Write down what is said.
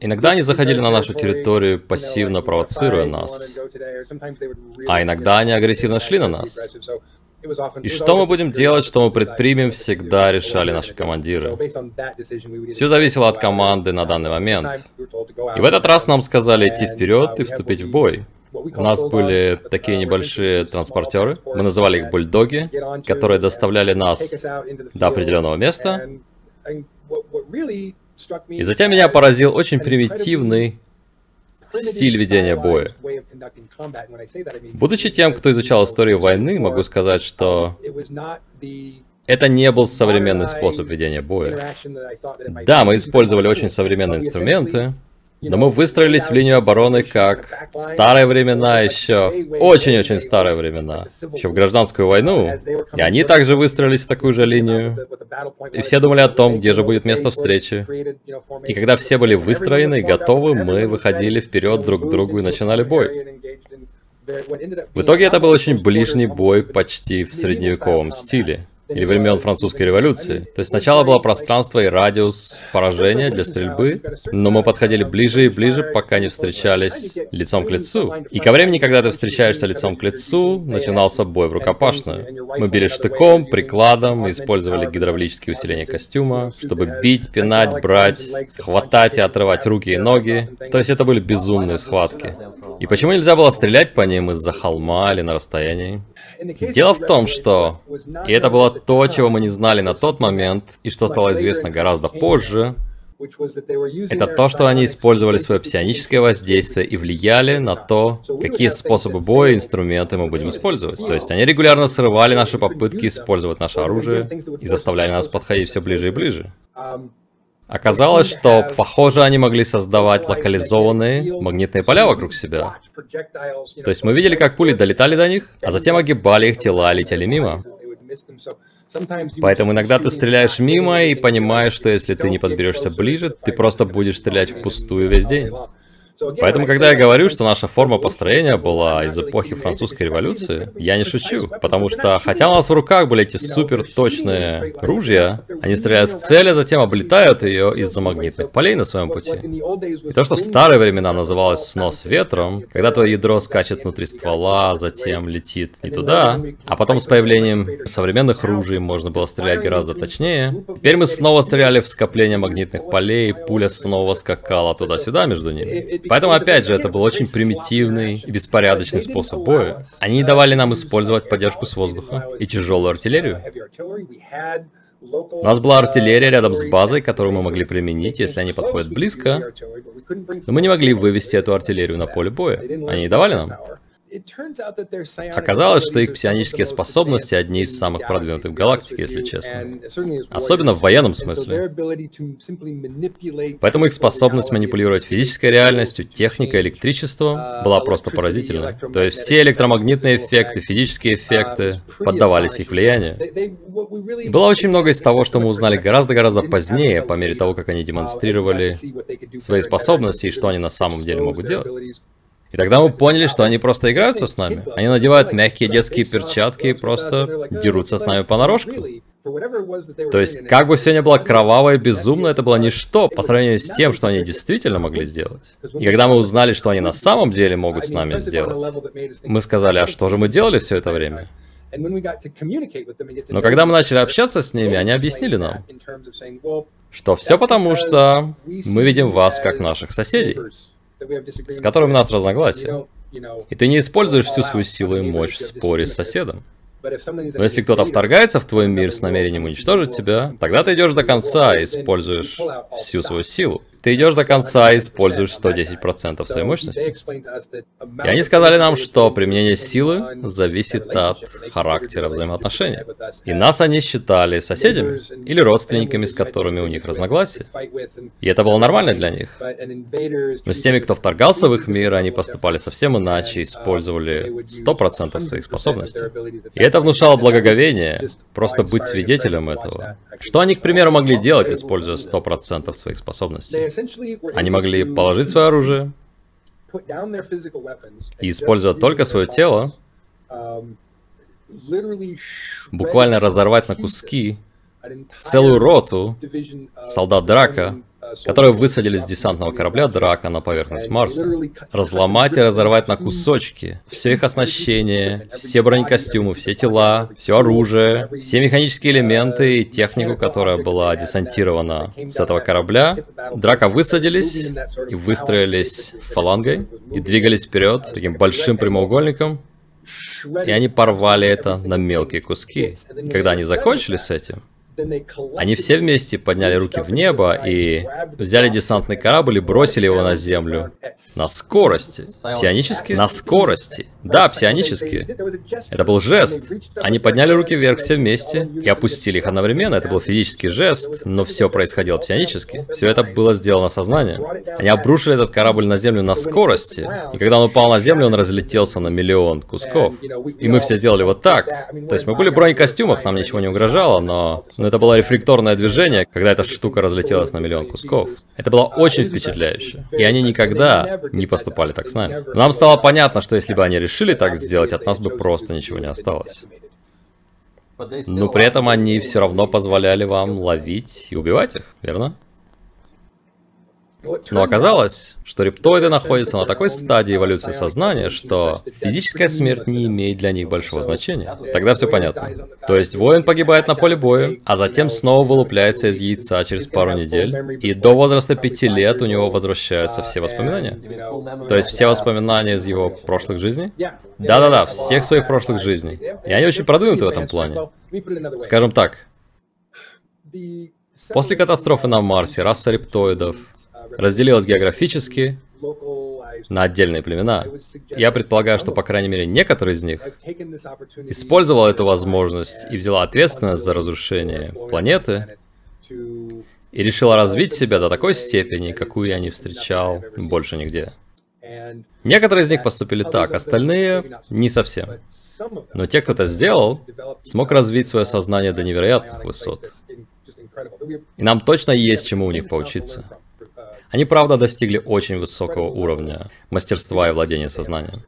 Иногда они заходили на нашу территорию, пассивно провоцируя нас, а иногда они агрессивно шли на нас. И что мы будем делать, что мы предпримем, всегда решали наши командиры. Все зависело от команды на данный момент. И в этот раз нам сказали идти вперед и вступить в бой. У нас были такие небольшие транспортеры, мы называли их бульдоги, которые доставляли нас до определенного места. И затем меня поразил очень примитивный стиль ведения боя. Будучи тем, кто изучал историю войны, могу сказать, что это не был современный способ ведения боя. Да, мы использовали очень современные инструменты, но мы выстроились в линию обороны как старые времена еще, очень-очень старые времена, еще в гражданскую войну. И они также выстроились в такую же линию. И все думали о том, где же будет место встречи. И когда все были выстроены и готовы, мы выходили вперед друг к другу и начинали бой. В итоге это был очень ближний бой почти в средневековом стиле или времен французской революции. То есть сначала было пространство и радиус поражения для стрельбы, но мы подходили ближе и ближе, пока не встречались лицом к лицу. И ко времени, когда ты встречаешься лицом к лицу, начинался бой в рукопашную. Мы били штыком, прикладом, использовали гидравлические усиления костюма, чтобы бить, пинать, брать, хватать и отрывать руки и ноги. То есть это были безумные схватки. И почему нельзя было стрелять по ним из-за холма или на расстоянии? Дело в том, что, и это было то, чего мы не знали на тот момент, и что стало известно гораздо позже, это то, что они использовали свое псионическое воздействие и влияли на то, какие способы боя и инструменты мы будем использовать. То есть они регулярно срывали наши попытки использовать наше оружие и заставляли нас подходить все ближе и ближе. Оказалось, что, похоже, они могли создавать локализованные магнитные поля вокруг себя. То есть мы видели, как пули долетали до них, а затем огибали их тела летели мимо. Поэтому иногда ты стреляешь мимо и понимаешь, что если ты не подберешься ближе, ты просто будешь стрелять впустую весь день. Поэтому, когда я говорю, что наша форма построения была из эпохи французской революции, я не шучу. Потому что, хотя у нас в руках были эти супер точные ружья, они стреляют в цель, а затем облетают ее из-за магнитных полей на своем пути. И то, что в старые времена называлось снос ветром, когда твое ядро скачет внутри ствола, затем летит не туда, а потом с появлением современных ружей можно было стрелять гораздо точнее. Теперь мы снова стреляли в скопление магнитных полей, и пуля снова скакала туда-сюда между ними. Поэтому, опять же, это был очень примитивный и беспорядочный способ боя. Они не давали нам использовать поддержку с воздуха и тяжелую артиллерию. У нас была артиллерия рядом с базой, которую мы могли применить, если они подходят близко. Но мы не могли вывести эту артиллерию на поле боя. Они не давали нам. Оказалось, что их псионические способности одни из самых продвинутых в галактике, если честно. Особенно в военном смысле. Поэтому их способность манипулировать физической реальностью, техникой, электричеством была просто поразительной. То есть все электромагнитные эффекты, физические эффекты поддавались их влиянию. было очень много из того, что мы узнали гораздо-гораздо позднее, по мере того, как они демонстрировали свои способности и что они на самом деле могут делать. И тогда мы поняли, что они просто играются с нами. Они надевают мягкие детские перчатки и просто дерутся с нами понарошку. То есть, как бы все ни было кроваво и безумно, это было ничто по сравнению с тем, что они действительно могли сделать. И когда мы узнали, что они на самом деле могут с нами сделать, мы сказали, а что же мы делали все это время? Но когда мы начали общаться с ними, они объяснили нам, что все потому, что мы видим вас как наших соседей с которыми у нас разногласия. И ты не используешь всю свою силу и мощь в споре с соседом. Но если кто-то вторгается в твой мир с намерением уничтожить тебя, тогда ты идешь до конца и используешь всю свою силу. Ты идешь до конца и используешь 110% своей мощности. И они сказали нам, что применение силы зависит от характера взаимоотношений. И нас они считали соседями или родственниками, с которыми у них разногласия. И это было нормально для них. Но с теми, кто вторгался в их мир, они поступали совсем иначе, использовали 100% своих способностей. И это внушало благоговение, просто быть свидетелем этого. Что они, к примеру, могли делать, используя 100% своих способностей? Они могли положить свое оружие и, используя только свое тело, um, буквально разорвать на куски целую роту солдат Драка, которые высадили с десантного корабля Драка на поверхность Марса. Разломать и разорвать на кусочки все их оснащение, все бронекостюмы, все тела, все оружие, все механические элементы и технику, которая была десантирована с этого корабля. Драка высадились и выстроились фалангой и двигались вперед таким большим прямоугольником, и они порвали это на мелкие куски. И когда они закончили с этим, они все вместе подняли руки в небо и взяли десантный корабль и бросили его на землю. На скорости. Псионически? На скорости. Да, псионически. Это был жест. Они подняли руки вверх все вместе и опустили их одновременно. Это был физический жест, но все происходило псионически. Все это было сделано сознание. Они обрушили этот корабль на землю на скорости. И когда он упал на землю, он разлетелся на миллион кусков. И мы все сделали вот так. То есть мы были в бронекостюмах, нам ничего не угрожало, но но это было рефлекторное движение, когда эта штука разлетелась на миллион кусков. Это было очень впечатляюще. И они никогда не поступали так с нами. нам стало понятно, что если бы они решили так сделать, от нас бы просто ничего не осталось. Но при этом они все равно позволяли вам ловить и убивать их, верно? Но оказалось, что рептоиды находятся на такой стадии эволюции сознания, что физическая смерть не имеет для них большого значения. Тогда все понятно. То есть воин погибает на поле боя, а затем снова вылупляется из яйца через пару недель, и до возраста пяти лет у него возвращаются все воспоминания. То есть все воспоминания из его прошлых жизней? Да-да-да, всех своих прошлых жизней. И они очень продвинуты в этом плане. Скажем так, После катастрофы на Марсе раса рептоидов разделилась географически на отдельные племена. Я предполагаю, что, по крайней мере, некоторые из них использовала эту возможность и взяла ответственность за разрушение планеты и решила развить себя до такой степени, какую я не встречал больше нигде. Некоторые из них поступили так, остальные не совсем. Но те, кто это сделал, смог развить свое сознание до невероятных высот. И нам точно есть чему у них поучиться. Они, правда, достигли очень высокого уровня мастерства и владения сознанием.